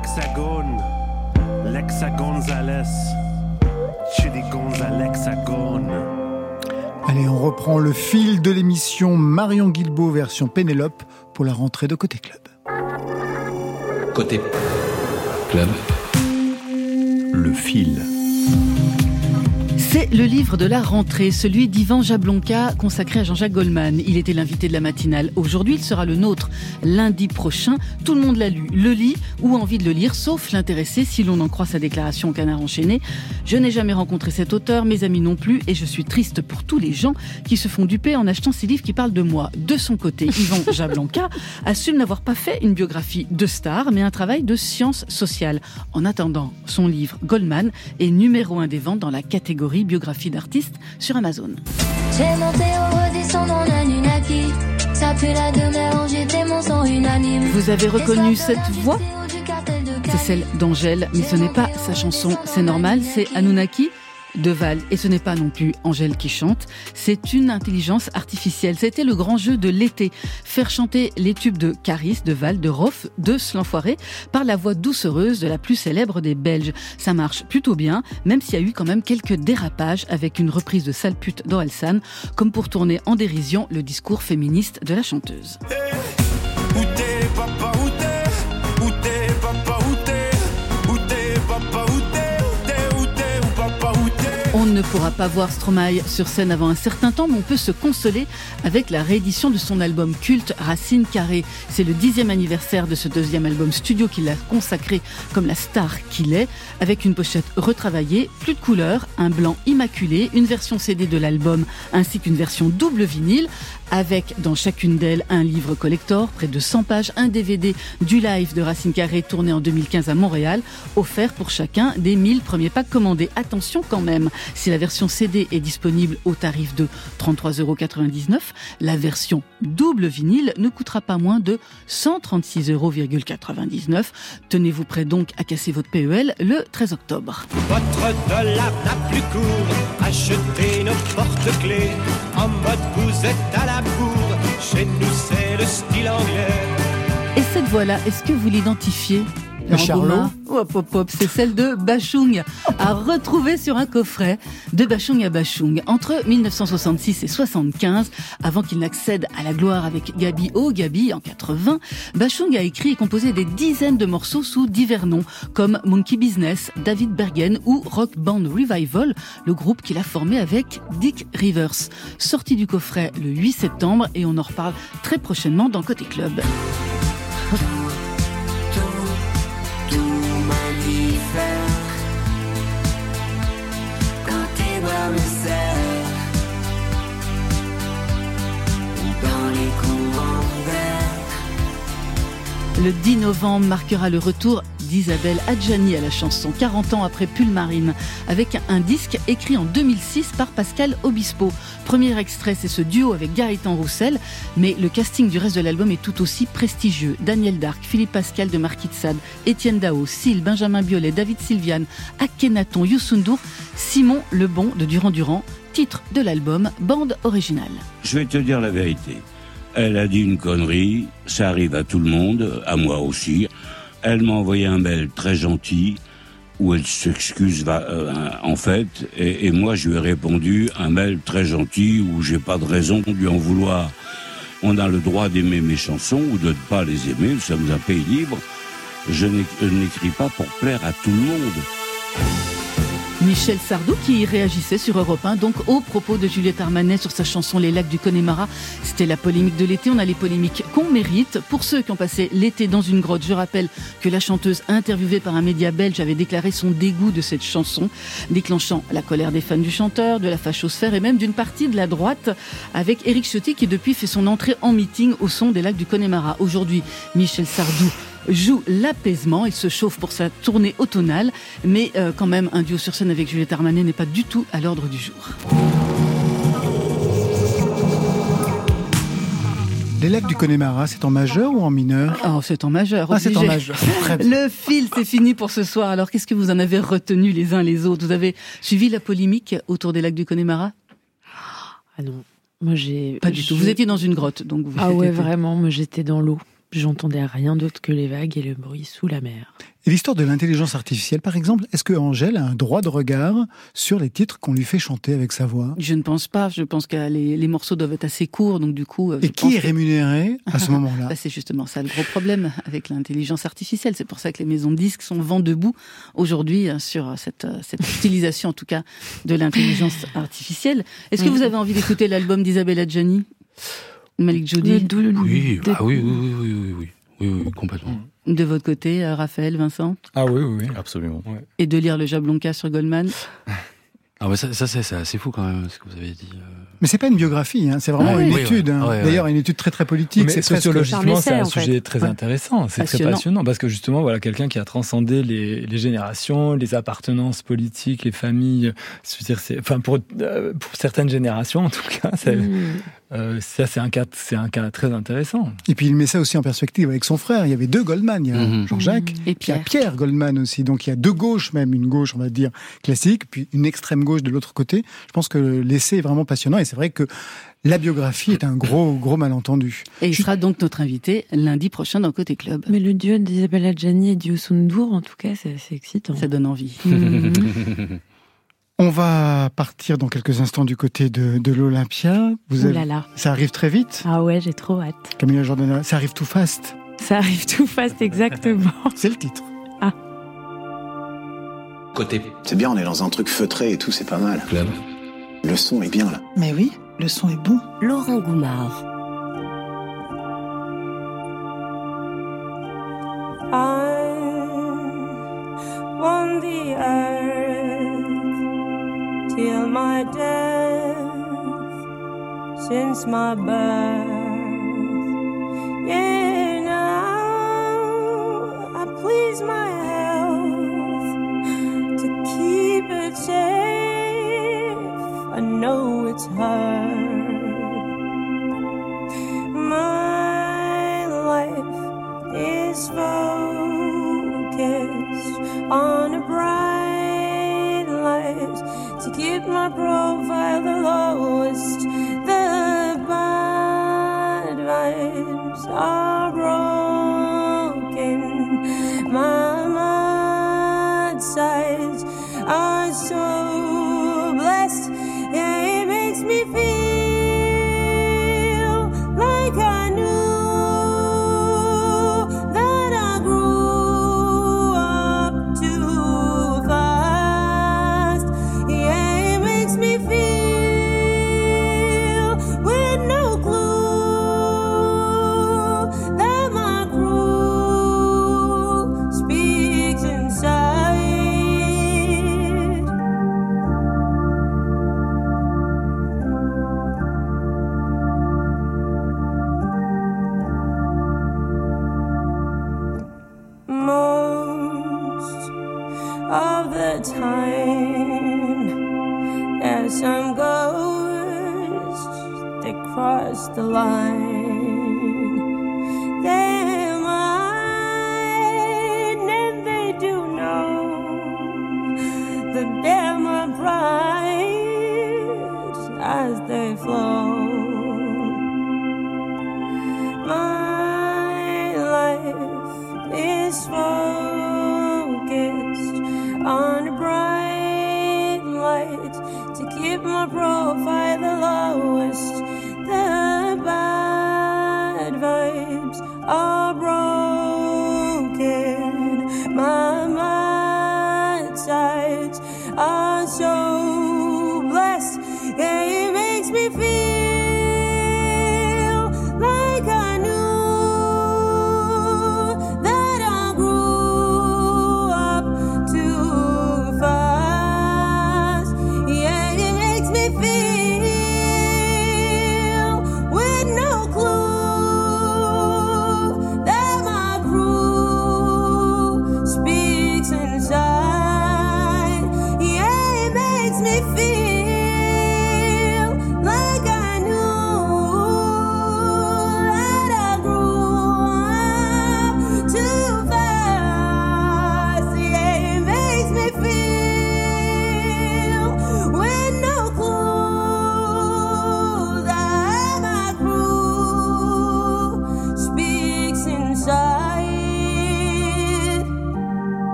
L'hexagone, l'hexagonzales, Chili Gonzalexagone. Allez, on reprend le fil de l'émission Marion Guilbault version Pénélope pour la rentrée de Côté Club. Côté club, le fil. C'est le livre de la rentrée, celui d'Ivan Jablonka, consacré à Jean-Jacques Goldman. Il était l'invité de la matinale. Aujourd'hui, il sera le nôtre lundi prochain. Tout le monde l'a lu, le lit ou a envie de le lire, sauf l'intéressé, si l'on en croit sa déclaration au canard enchaîné. Je n'ai jamais rencontré cet auteur, mes amis non plus, et je suis triste pour tous les gens qui se font duper en achetant ces livres qui parlent de moi. De son côté, Ivan Jablonka assume n'avoir pas fait une biographie de star, mais un travail de sciences sociales. En attendant, son livre Goldman est numéro un des ventes dans la catégorie biographie d'artiste sur Amazon. J'ai monté au redescendant Anunnaki. Ça pue la demeure, j'étais mon sang unanime. Vous avez reconnu cette voix C'est celle d'Angèle, mais ce n'est pas sa chanson, c'est normal, c'est Anunnaki. De Val. Et ce n'est pas non plus Angèle qui chante, c'est une intelligence artificielle. C'était le grand jeu de l'été. Faire chanter les tubes de Caris, de Val, de Roff, de Slanfoiré par la voix doucereuse de la plus célèbre des Belges. Ça marche plutôt bien, même s'il y a eu quand même quelques dérapages avec une reprise de Sale pute d'Orelsan, comme pour tourner en dérision le discours féministe de la chanteuse. On ne pourra pas voir Stromae sur scène avant un certain temps, mais on peut se consoler avec la réédition de son album culte Racine Carrée. C'est le dixième anniversaire de ce deuxième album studio qu'il a consacré comme la star qu'il est, avec une pochette retravaillée, plus de couleurs, un blanc immaculé, une version CD de l'album ainsi qu'une version double vinyle, avec dans chacune d'elles un livre collector, près de 100 pages, un DVD du live de Racine Carré tourné en 2015 à Montréal, offert pour chacun des 1000 premiers packs commandés. Attention quand même, si la version CD est disponible au tarif de 33,99 euros, la version double vinyle ne coûtera pas moins de 136,99 euros. Tenez-vous prêt donc à casser votre PEL le 13 octobre. Votre dollar n'a plus cours Achetez nos porte-clés En mode vous êtes à la bourre. Chez nous c'est le style anglais. Et cette voix-là, est-ce que vous l'identifiez? Charlot Hop, hop, hop, c'est celle de Bachung, à retrouver sur un coffret de Bachung à Bachung. Entre 1966 et 75, avant qu'il n'accède à la gloire avec Gabi O, Gabi en 80, Bachung a écrit et composé des dizaines de morceaux sous divers noms, comme Monkey Business, David Bergen ou Rock Band Revival, le groupe qu'il a formé avec Dick Rivers. Sorti du coffret le 8 septembre et on en reparle très prochainement dans Côté Club. Le 10 novembre marquera le retour d'Isabelle Adjani à la chanson 40 ans après Pulmarine avec un disque écrit en 2006 par Pascal Obispo. Premier extrait, c'est ce duo avec Gaëtan Roussel, mais le casting du reste de l'album est tout aussi prestigieux. Daniel Dark, Philippe Pascal de Marquis de Étienne Dao, Syl, Benjamin Biolay, David Sylviane, Akhenaton, Youssoundour, Simon Lebon de Durand Durand, titre de l'album, bande originale. Je vais te dire la vérité. Elle a dit une connerie, ça arrive à tout le monde, à moi aussi. Elle m'a envoyé un mail très gentil où elle s'excuse euh, en fait, et, moi je lui ai répondu un mail très gentil où j'ai pas de raison de en vouloir. On a le droit d'aimer mes chansons ou de ne pas les aimer, nous sommes un pays libre. Je n'écris pas pour plaire à tout le monde. Michel Sardou qui réagissait sur Europe 1, donc au propos de Juliette Armanet sur sa chanson Les lacs du Connemara. C'était la polémique de l'été, on a les polémiques qu'on mérite. Pour ceux qui ont passé l'été dans une grotte, je rappelle que la chanteuse interviewée par un média belge avait déclaré son dégoût de cette chanson, déclenchant la colère des fans du chanteur, de la fachosphère et même d'une partie de la droite, avec Éric Ciotti qui depuis fait son entrée en meeting au son des lacs du Connemara. Aujourd'hui, Michel Sardou joue l'apaisement. Il se chauffe pour sa tournée automnale, mais euh, quand même, un duo sur scène avec Juliette Armanet n'est pas du tout à l'ordre du jour. Les lacs du Connemara, c'est en majeur ou en mineur? Oh, c'est en majeur. Ah, c'est en majeur. Le fil, c'est fini pour ce soir. Alors, qu'est-ce que vous en avez retenu les uns les autres? Vous avez suivi la polémique autour des lacs du Connemara? Ah non, moi j'ai. Pas du tout. Vous étiez dans une grotte, donc vous. Ah ouais, vraiment, moi j'étais dans l'eau. J'entendais rien d'autre que les vagues et le bruit sous la mer. Et l'histoire de l'intelligence artificielle, par exemple, est-ce que Angèle a un droit de regard sur les titres qu'on lui fait chanter avec sa voix? Je ne pense pas. Je pense que les, les morceaux doivent être assez courts, donc du coup. euh, Et qui est que- rémunéré à ce moment-là? Bah, C'est justement ça le gros problème avec l'intelligence artificielle. C'est pour ça que les maisons de disques sont vent debout aujourd'hui euh, sur cette, euh, cette utilisation, en tout cas, de l'intelligence artificielle. Est-ce que vous avez envie d'écouter l'album d'Isabelle Adjani? Malik Joudi oui, bah oui, oui, oui, oui, oui, oui, oui, complètement. Mm. De votre côté, euh, Raphaël, Vincent Ah oui, oui, oui. absolument. Ouais. Et de lire le Jablonka sur Goldman Ah ouais, ça, ça c'est assez fou quand même, ce que vous avez dit. Euh. Mais c'est pas une biographie, hein, c'est vraiment ah, une oui, étude. Ouais, hein. Ah ouais, D'ailleurs, une étude très très politique. Mais sociologiquement, c'est un sujet fait. très intéressant, c'est très passionnant, parce que justement, voilà, quelqu'un qui a transcendé les, les, générations, les appartenances politiques, les familles, dire, enfin pour, euh, pour certaines générations en tout cas, mmh. Euh, ça, c'est un cas, c'est un cas très intéressant. Et puis il met ça aussi en perspective avec son frère. Il y avait deux Goldman, il y a Mhm. Jean-Jacques Et puis il y a Pierre. Pierre Goldman aussi. Donc il y a deux gauches même, une gauche on va dire classique, puis une extrême gauche de l'autre côté. Je pense que l'essai est vraiment passionnant et c'est vrai que la biographie est un gros gros malentendu. Et il sera donc notre invité lundi prochain dans Côté Club. Mais le duo d'Isabelle Adjani et Diosso Ndour, en tout cas, c'est assez excitant. Ça donne envie. On va partir dans quelques instants du côté de, de l'Olympia. Vous Ouh avez- là là. Ça arrive très vite. Ah ouais, j'ai trop hâte. Camilla Jordana, ça arrive tout fast. Ça arrive tout fast, exactement. C'est le titre. Côté C'est bien, on est dans un truc feutré et tout, c'est pas mal. club. Le son est bien là. Mais oui, le son est bon. Laurent Goumard. I want the earth till my death, since my birth. Yeah, now I please my health to keep it safe. I know it's hard.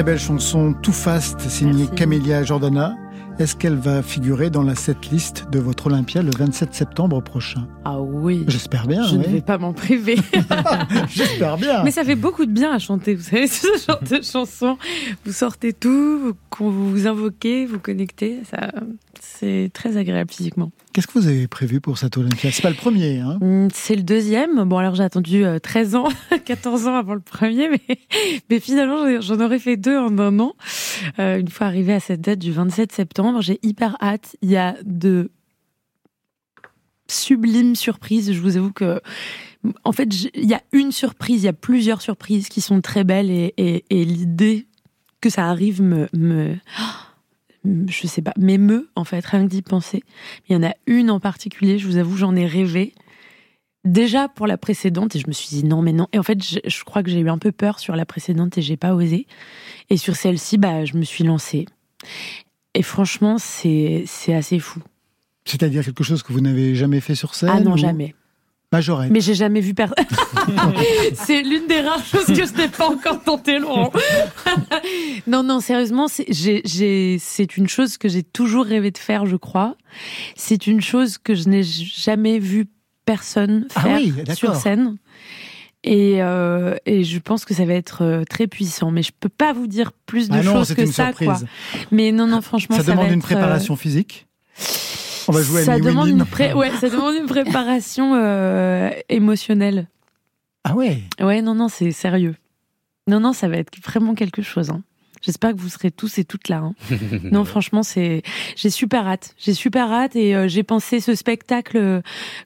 Très belle chanson, tout fast, signée. Camélia Jordana. Est-ce qu'elle va figurer dans la setlist de votre Olympia le 27 septembre prochain? Ah oui. J'espère bien, Je ne vais pas m'en priver. J'espère bien. Mais ça fait beaucoup de bien à chanter, vous savez, ce genre de chanson. Vous sortez tout, vous vous invoquez, vous connectez. Ça, c'est très agréable physiquement. Qu'est-ce que vous avez prévu pour cette Olympia? C'est pas le premier, hein? Hum, C'est le deuxième. Bon, alors j'ai attendu euh, 13 ans, 14 ans avant le premier, mais, mais finalement j'en- j'en aurais fait deux en un an. Euh, une fois arrivé à cette date du 27 septembre, j'ai hyper hâte. Il y a de sublimes surprises. Je vous avoue que, en fait, il y a une surprise, il y a plusieurs surprises qui sont très belles et l'idée que ça arrive me, me je sais pas, m'émeut en fait, rien que d'y penser. Il y en a une en particulier, je vous avoue, j'en ai rêvé. Déjà pour la précédente, et je me suis dit non, mais non. Et en fait, je, je crois que j'ai eu un peu peur sur la précédente et j'ai pas osé. Et sur celle-ci, bah, je me suis lancée. Et franchement, c'est c'est assez fou. C'est-à-dire quelque chose que vous n'avez jamais fait sur scène Ah non, ou- jamais. Majorette. Mais j'ai jamais vu personne. c'est l'une des rares choses que je n'ai pas encore tenté, Laurent. non, non, sérieusement, c'est une chose que j'ai toujours rêvé de faire, je crois. C'est une chose que je n'ai jamais vu personne Ah faire oui, sur scène. Et, euh, et je pense que ça va être euh, très puissant. Mais je peux pas vous dire plus de Ah non, choses que une ça, surprise. quoi. Mais non, non, franchement, Ça ça, demande va une être, euh, préparation physique? On va jouer à ça New demande une pré- ouais, ça demande une préparation euh, émotionnelle. Ah ouais? Ouais, non, non, c'est sérieux. Non, non, ça va être vraiment quelque chose. hein. J'espère que vous serez tous et toutes là. hein. Non, franchement, c'est. J'ai super hâte. J'ai super hâte et euh, j'ai pensé ce spectacle euh,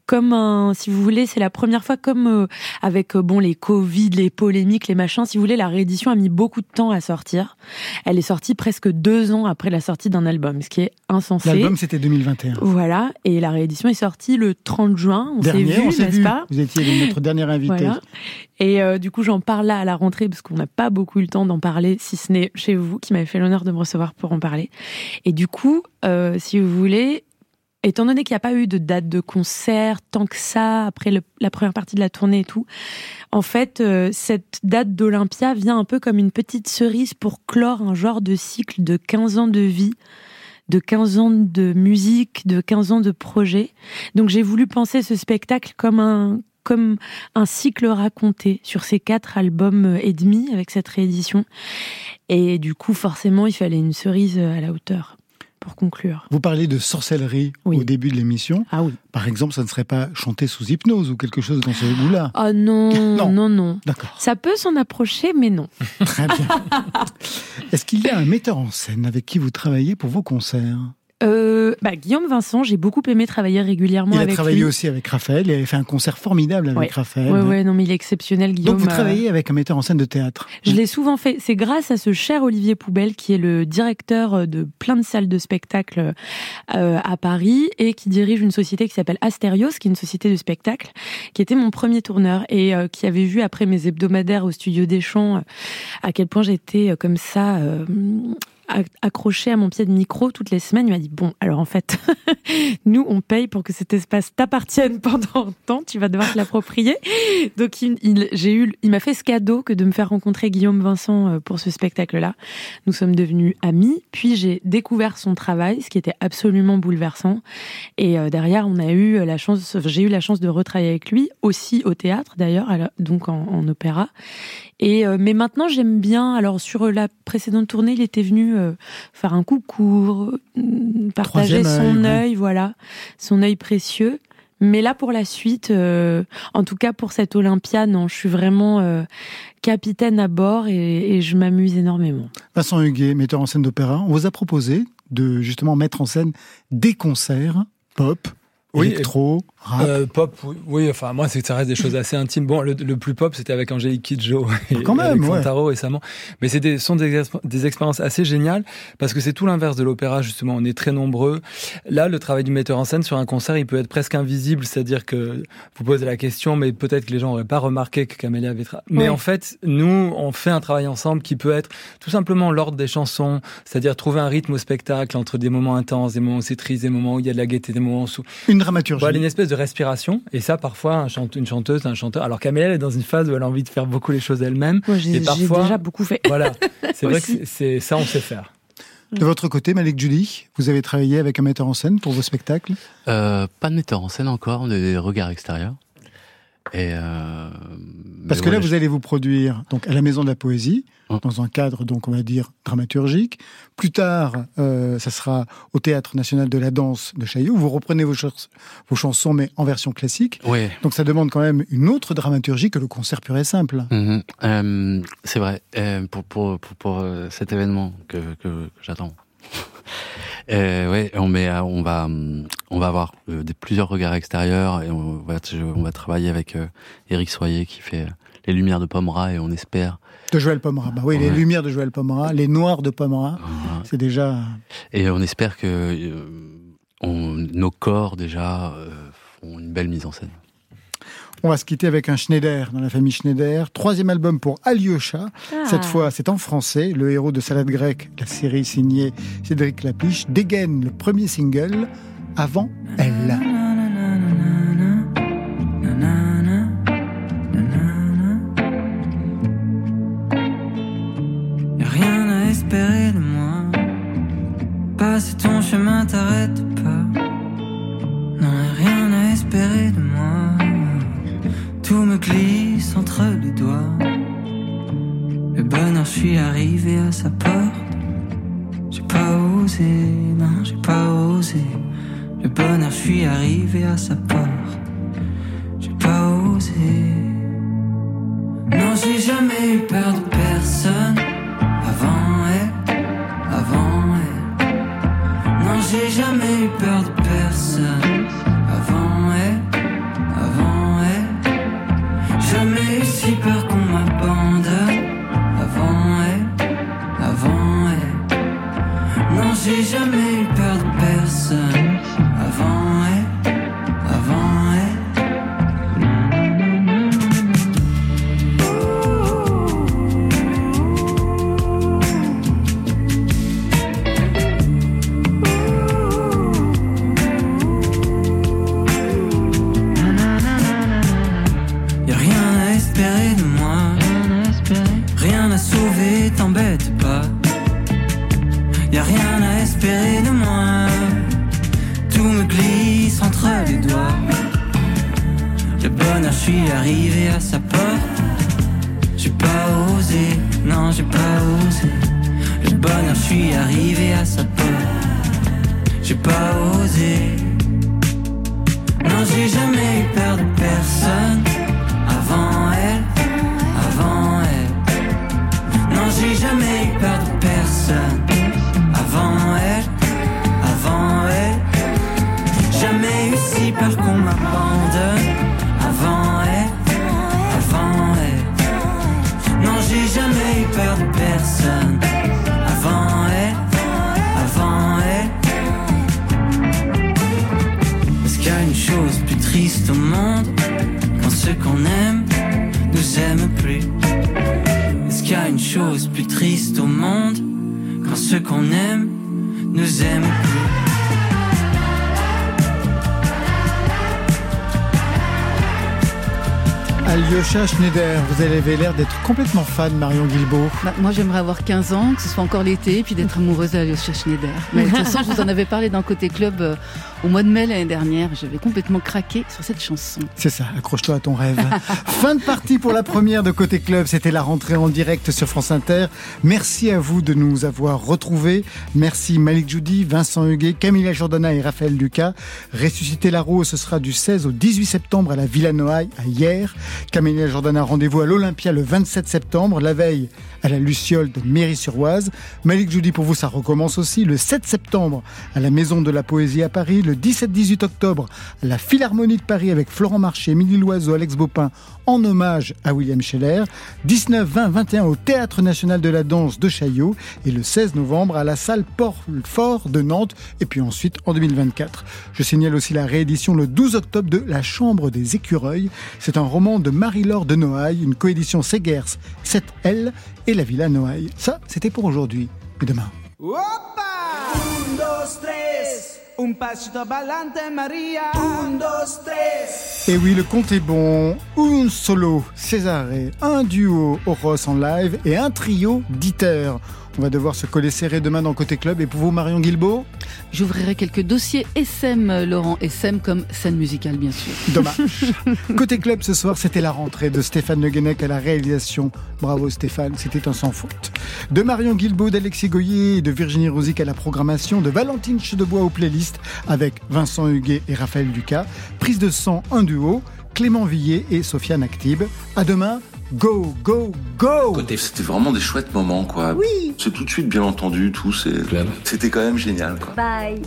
comme un. Si vous voulez, c'est la première fois comme euh, avec euh, bon les Covid, les polémiques, les machins. Si vous voulez, la réédition a mis beaucoup de temps à sortir. Elle est sortie presque deux ans après la sortie d'un album, ce qui est insensé. L'album, c'était 2021. Voilà, et la réédition est sortie le 30 juin. On s'est Dernier, vu, n'est-ce pas? Vous étiez notre dernière invitée. Voilà. Et euh, du coup, j'en parle là à la rentrée parce qu'on n'a pas beaucoup eu le temps d'en parler, si ce n'est chez vous qui m'avez fait l'honneur de me recevoir pour en parler. Et du coup, euh, si vous voulez, étant donné qu'il n'y a pas eu de date de concert tant que ça après la première partie de la tournée et tout, en fait, euh, cette date d'Olympia vient un peu comme une petite cerise pour clore un genre de cycle de 15 ans de vie de 15 ans de musique, de 15 ans de projet. Donc j'ai voulu penser ce spectacle comme un comme un cycle raconté sur ces quatre albums et demi avec cette réédition. Et du coup, forcément, il fallait une cerise à la hauteur pour conclure. Vous parlez de sorcellerie au début de l'émission. Ah oui. Par exemple, ça ne serait pas chanter sous hypnose ou quelque chose dans ce goût-là. Oh non, non, non. D'accord. Ça peut s'en approcher, mais non. Très bien. Est-ce qu'il y a un metteur en scène avec qui vous travaillez pour vos concerts? Euh, bah, Guillaume Vincent, j'ai beaucoup aimé travailler régulièrement Il a avec travaillé lui. aussi avec Raphaël. Il avait fait un concert formidable avec Ouais. Raphaël. Ouais, ouais, non, mais il est exceptionnel, Guillaume. Donc vous euh, travaillez avec un metteur en scène de théâtre. Je l'ai souvent fait. C'est grâce à ce cher Olivier Poubelle, qui est le directeur de plein de salles de spectacle euh, à Paris et qui dirige une société qui s'appelle Asterios, qui est une société de spectacle, qui était mon premier tourneur et euh, qui avait vu après mes hebdomadaires au studio des Champs euh, à quel point j'étais euh, comme ça. Ac- accroché à mon pied de micro toutes les semaines, il m'a dit bon alors en fait nous on paye pour que cet espace t'appartienne pendant un temps, tu vas devoir te l'approprier. Donc il, j'ai eu, il m'a fait ce cadeau que de me faire rencontrer Guillaume Vincent euh, pour ce spectacle-là. Nous sommes devenus amis, puis j'ai découvert son travail, ce qui était absolument bouleversant. Et euh, derrière on a eu la chance, j'ai eu la chance de retravailler avec lui aussi au théâtre d'ailleurs, donc en, en opéra. Et euh, mais maintenant j'aime bien. Alors sur la précédente tournée, il était venu euh, faire un coucou, euh, partager Troisième son œil, voilà, son œil précieux. Mais là pour la suite, euh, en tout cas pour cette Olympia, non, je suis vraiment euh, capitaine à bord et, et je m'amuse énormément. Vincent Huguet, metteur en scène d'opéra, on vous a proposé de justement mettre en scène des concerts pop, Oui, électro, rap. Euh, pop, oui, oui, enfin moi c'est que ça reste des choses assez intimes. Bon, le, le plus pop c'était avec Angélique Kidjo et, Quand et même, avec ouais. Fantaro récemment. Mais c'est des sont des, exp- des expériences assez géniales parce que c'est tout l'inverse de l'opéra justement. On est très nombreux. Là, le travail du metteur en scène sur un concert, il peut être presque invisible, c'est-à-dire que vous posez la question, mais peut-être que les gens n'auraient pas remarqué que Camélia avait. tra- Mais Ouais. en fait, nous, on fait un travail ensemble qui peut être tout simplement l'ordre des chansons, c'est-à-dire trouver un rythme au spectacle entre des moments intenses, des moments où c'est triste, des moments où il y a de la gaieté, des moments où Une dramaturgie. voilà, une espèce de respiration. Et ça, parfois, un chante- une chanteuse, un chanteur. Alors Camélia, elle est dans une phase où elle a envie de faire beaucoup les choses elle-même. Moi, j'ai et j'ai parfois, déjà beaucoup fait. voilà, c'est vrai que c'est- c'est ça, on sait faire. De votre côté, Malek Julie, vous avez travaillé avec un metteur en scène pour vos spectacles? Euh, pas de metteur en scène encore, on a des regards extérieurs. Et euh, Parce que là, vous allez vous produire donc à la Maison de la Poésie, Hum. dans un cadre donc on va dire dramaturgique. Plus tard, euh, ça sera au Théâtre National de la Danse de Chaillot. Vous reprenez vos, vos chansons, mais en version classique. Ouais. Donc ça demande quand même une autre dramaturgie que le concert pur et simple. Mhm. Euh, c'est vrai. Euh, pour pour pour, pour, euh, cet événement que que, que j'attends. Euh, ouais, on met, euh, on va, hum, on va avoir euh, des, plusieurs regards extérieurs et on va, on va travailler avec euh, Eric Soyer qui fait euh, les lumières de Pomera et on espère. De Joël Pomera. Bah oui, les lumières de Joël Pomera, les noirs de Pomera, c'est déjà. Et on espère que euh, on- nos corps déjà euh, font une belle mise en scène. On va se quitter avec un Schneider dans la famille Schneider. Troisième album pour Alyosha. Ah. Cette fois, c'est en français. Le héros de Salade grecque, la série signée Cédric Lapiche, dégaine le premier single avant elle. Y'a rien à espérer de moi. Passer ton chemin, t'arrête pas. Non, rien à espérer de moi. Glisse entre les doigts. Le bonheur, je suis arrivé à sa porte. J'ai pas osé, non, j'ai pas osé. Le bonheur, je suis arrivé à sa porte. J'ai pas osé. Non, j'ai jamais eu peur de personne. Avant elle, avant elle. Non, j'ai jamais eu peur de personne. Avant Eu si peur qu'on m'abandonne. Avant elle, avant elle. Non, j'ai jamais eu peur de personne. Alyosha Schneider, vous avez l'air d'être complètement fan, Marion Guilbault. Bah, moi, j'aimerais avoir 15 ans, que ce soit encore l'été, puis d'être amoureuse d'Alyosha Schneider. Mais de toute façon, je vous en avais parlé dans Côté Club euh, au mois de mai l'année dernière. J'avais complètement craqué sur cette chanson. C'est ça, accroche-toi à ton rêve. fin de partie pour la première de Côté Club. C'était la rentrée en direct sur France Inter. Merci à vous de nous avoir retrouvés. Merci Malik Joudi, Vincent Huguet, Camilla Jordana et Raphaël Lucas. Ressusciter la Rose, ce sera du 16 au 18 septembre à la Villa Noailles à hier. Camilla Jordana, rendez-vous à l'Olympia le 27 septembre. La veille, à la Luciole de Méry-sur-Oise. Malik Joudi, pour vous, ça recommence aussi le 7 septembre à la Maison de la Poésie à Paris. 17-18 octobre à la Philharmonie de Paris avec Florent Marché, Émilie Loiseau, Alex Baupin en hommage à William Scheller. 19, 20, 21 au Théâtre National de la Danse de Chaillot. Et le 16 novembre à la salle Port-Fort de Nantes. Et puis ensuite en 2024. Je signale aussi la réédition le 12 octobre de La Chambre des Écureuils. C'est un roman de Marie-Laure de Noailles, une coédition Segers, 7L et la Villa Noailles. Ça, c'était pour aujourd'hui. Et demain. Un, dos, tres. Un pasito pa'lante, María. Un, dos, tres. Et oui, le compte est bon. Un solo, Césaré, un duo Oros en live et un trio Dieter. On va devoir se coller serré demain dans Côté Club. Et pour vous, Marion Guilbault J'ouvrirai quelques dossiers SM, Laurent. SM comme scène musicale, bien sûr. Dommage. Côté Club ce soir, c'était la rentrée de Stéphane Le Guenec à la réalisation. Bravo Stéphane, c'était un sans faute. De Marion Guilbault, d'Alexis Goyer et de Virginie Rosic à la programmation, de Valentine Chedebois aux playlists avec Vincent Huguet et Raphaël Lucas. Prise de sang, un duo, Clément Villet et Sofiane Actib. À demain. Go, go, go c'était vraiment des chouettes moments, quoi. Oui C'est tout de suite bien entendu, tout. c'est- C'était quand même génial, quoi. Bye.